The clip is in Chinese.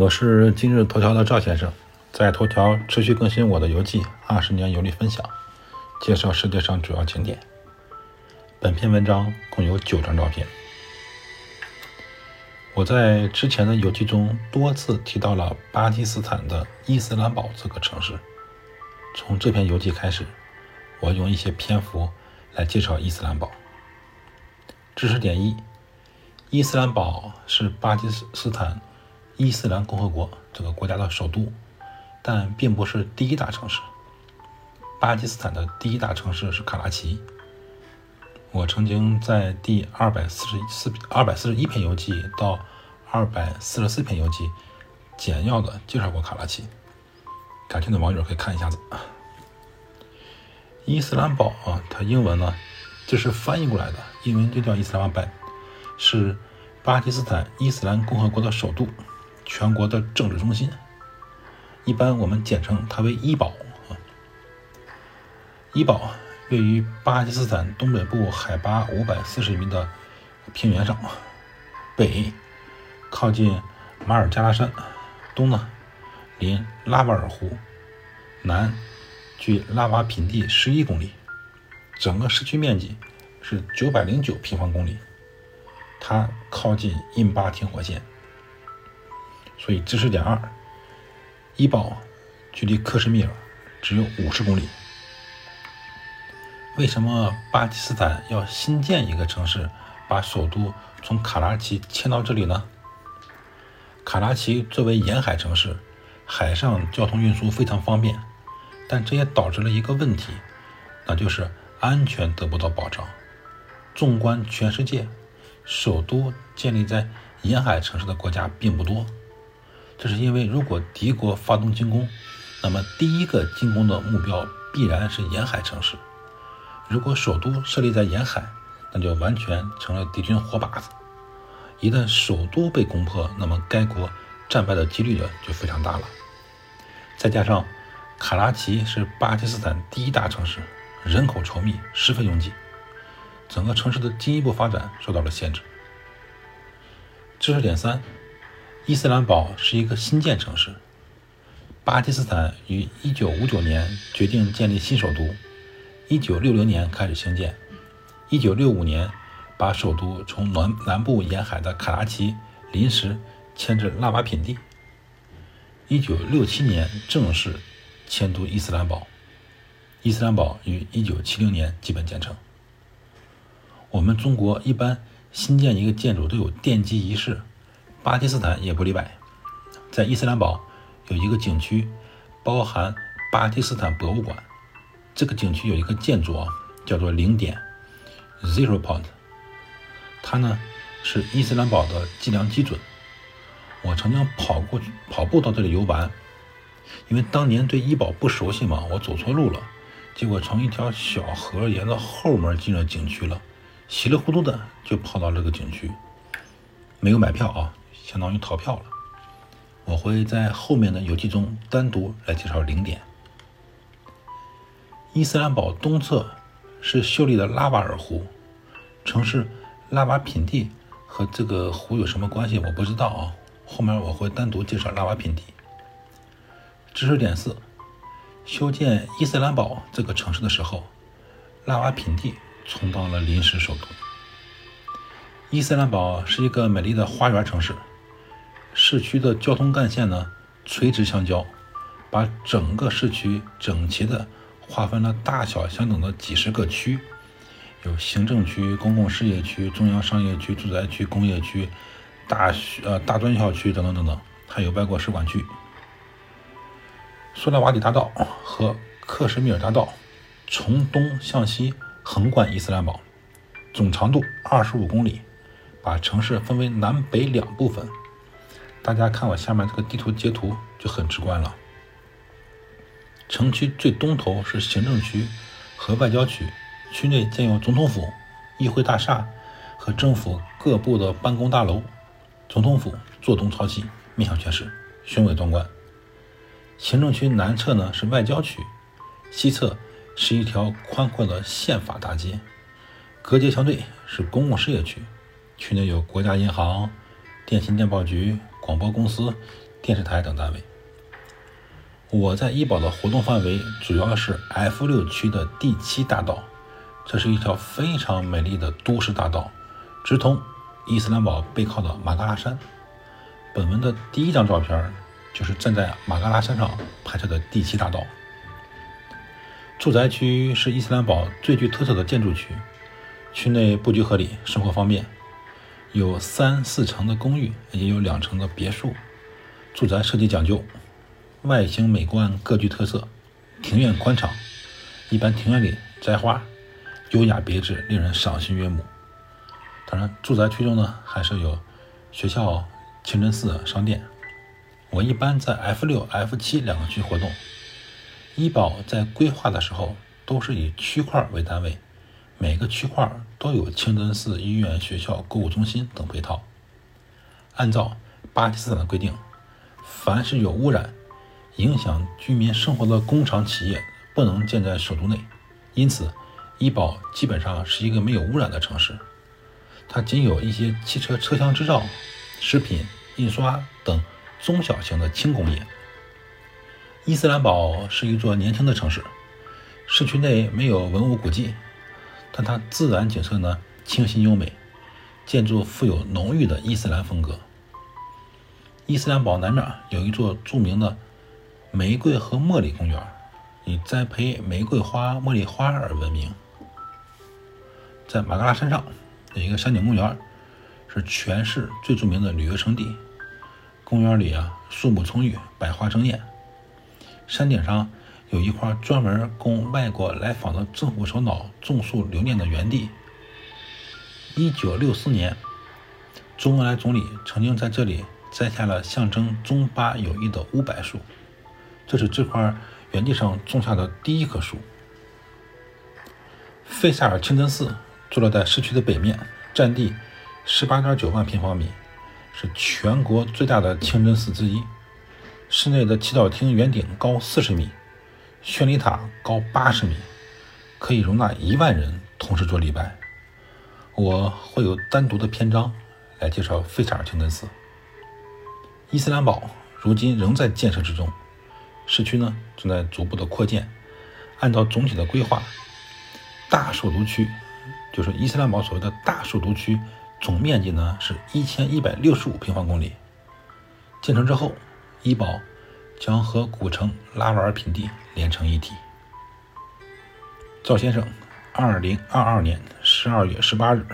我是今日头条的赵先生，在头条持续更新我的游记，二十年游历分享，介绍世界上主要景点。本篇文章共有九张照片。我在之前的游记中多次提到了巴基斯坦的伊斯兰堡这个城市。从这篇游记开始，我用一些篇幅来介绍伊斯兰堡。知识点一：伊斯兰堡是巴基斯坦。伊斯兰共和国这个国家的首都，但并不是第一大城市。巴基斯坦的第一大城市是卡拉奇。我曾经在第二百四十四、二百四十一篇游记到二百四十四篇游记简要的介绍过卡拉奇，感兴趣的网友可以看一下子。伊斯兰堡啊，它英文呢，这是翻译过来的，英文就叫伊斯兰堡，是巴基斯坦伊斯兰共和国的首都。全国的政治中心，一般我们简称它为伊堡啊。伊堡位于巴基斯坦东北部海拔五百四十米的平原上，北靠近马尔加拉山，东呢临拉瓦尔湖，南距拉瓦品地十一公里，整个市区面积是九百零九平方公里，它靠近印巴停火线。所以知识点二，伊堡距离克什米尔只有五十公里。为什么巴基斯坦要新建一个城市，把首都从卡拉奇迁到这里呢？卡拉奇作为沿海城市，海上交通运输非常方便，但这也导致了一个问题，那就是安全得不到保障。纵观全世界，首都建立在沿海城市的国家并不多。这是因为，如果敌国发动进攻，那么第一个进攻的目标必然是沿海城市。如果首都设立在沿海，那就完全成了敌军活靶子。一旦首都被攻破，那么该国战败的几率呢就非常大了。再加上卡拉奇是巴基斯坦第一大城市，人口稠密，十分拥挤，整个城市的进一步发展受到了限制。知识点三。伊斯兰堡是一个新建城市。巴基斯坦于1959年决定建立新首都，1960年开始兴建，1965年把首都从南南部沿海的卡拉奇临时迁至拉瓦品地，1967年正式迁都伊斯兰堡。伊斯兰堡于1970年基本建成。我们中国一般新建一个建筑都有奠基仪式。巴基斯坦也不例外，在伊斯兰堡有一个景区，包含巴基斯坦博物馆。这个景区有一个建筑啊，叫做零点 （Zero Point），它呢是伊斯兰堡的计量基准。我曾经跑过去跑步到这里游玩，因为当年对医保不熟悉嘛，我走错路了，结果从一条小河沿着后门进了景区了，稀里糊涂的就跑到这个景区，没有买票啊。相当于逃票了。我会在后面的游记中单独来介绍零点。伊斯兰堡东侧是秀丽的拉瓦尔湖，城市拉瓦品地和这个湖有什么关系？我不知道啊。后面我会单独介绍拉瓦品地。知识点四：修建伊斯兰堡这个城市的时候，拉瓦品地充当了临时首都。伊斯兰堡是一个美丽的花园城市。市区的交通干线呢，垂直相交，把整个市区整齐的划分了大小相等的几十个区，有行政区、公共事业区、中央商业区、住宅区、工业区、大学呃大专校区等等等等，还有外国使馆区。苏莱瓦底大道和克什米尔大道从东向西横贯伊斯兰堡，总长度二十五公里，把城市分为南北两部分。大家看我下面这个地图截图就很直观了。城区最东头是行政区和外交区，区内建有总统府、议会大厦和政府各部的办公大楼。总统府坐东朝西，面向全市，雄伟壮观。行政区南侧呢是外交区，西侧是一条宽阔的宪法大街，隔街相对是公共事业区，区内有国家银行、电信电报局。广播公司、电视台等单位。我在医保的活动范围主要是 F 六区的第七大道，这是一条非常美丽的都市大道，直通伊斯兰堡背靠的马嘎拉山。本文的第一张照片就是站在马嘎拉山上拍摄的第七大道。住宅区是伊斯兰堡最具特色的建筑区，区内布局合理，生活方便，有三四层的公寓，也有两层的别墅。住宅设计讲究。外形美观，各具特色，庭院宽敞，一般庭院里栽花，优雅别致，令人赏心悦目。当然，住宅区中呢，还是有学校、清真寺、商店。我一般在 F 六、F 七两个区活动。医保在规划的时候都是以区块为单位，每个区块都有清真寺、医院、学校、购物中心等配套。按照巴基斯坦的规定，凡是有污染。影响居民生活的工厂企业不能建在首都内，因此，医保基本上是一个没有污染的城市。它仅有一些汽车车厢制造、食品印刷等中小型的轻工业。伊斯兰堡是一座年轻的城市，市区内没有文物古迹，但它自然景色呢清新优美，建筑富有浓郁的伊斯兰风格。伊斯兰堡南面有一座著名的。玫瑰和茉莉公园以栽培玫瑰花、茉莉花而闻名。在马嘎拉山上有一个山顶公园，是全市最著名的旅游胜地。公园里啊，树木葱郁，百花争艳。山顶上有一块专门供外国来访的政府首脑种树留念的园地。一九六四年，周恩来总理曾经在这里栽下了象征中巴友谊的五柏树。这是这块园地上种下的第一棵树。费萨尔清真寺坐落在市区的北面，占地十八点九万平方米，是全国最大的清真寺之一。室内的祈祷厅圆顶高四十米，宣礼塔高八十米，可以容纳一万人同时做礼拜。我会有单独的篇章来介绍费萨尔清真寺。伊斯兰堡如今仍在建设之中。市区呢正在逐步的扩建，按照总体的规划，大首都区就是伊斯兰堡所谓的大首都区，总面积呢是一千一百六十五平方公里。建成之后，伊堡将和古城拉瓦尔平地连成一体。赵先生，二零二二年十二月十八日。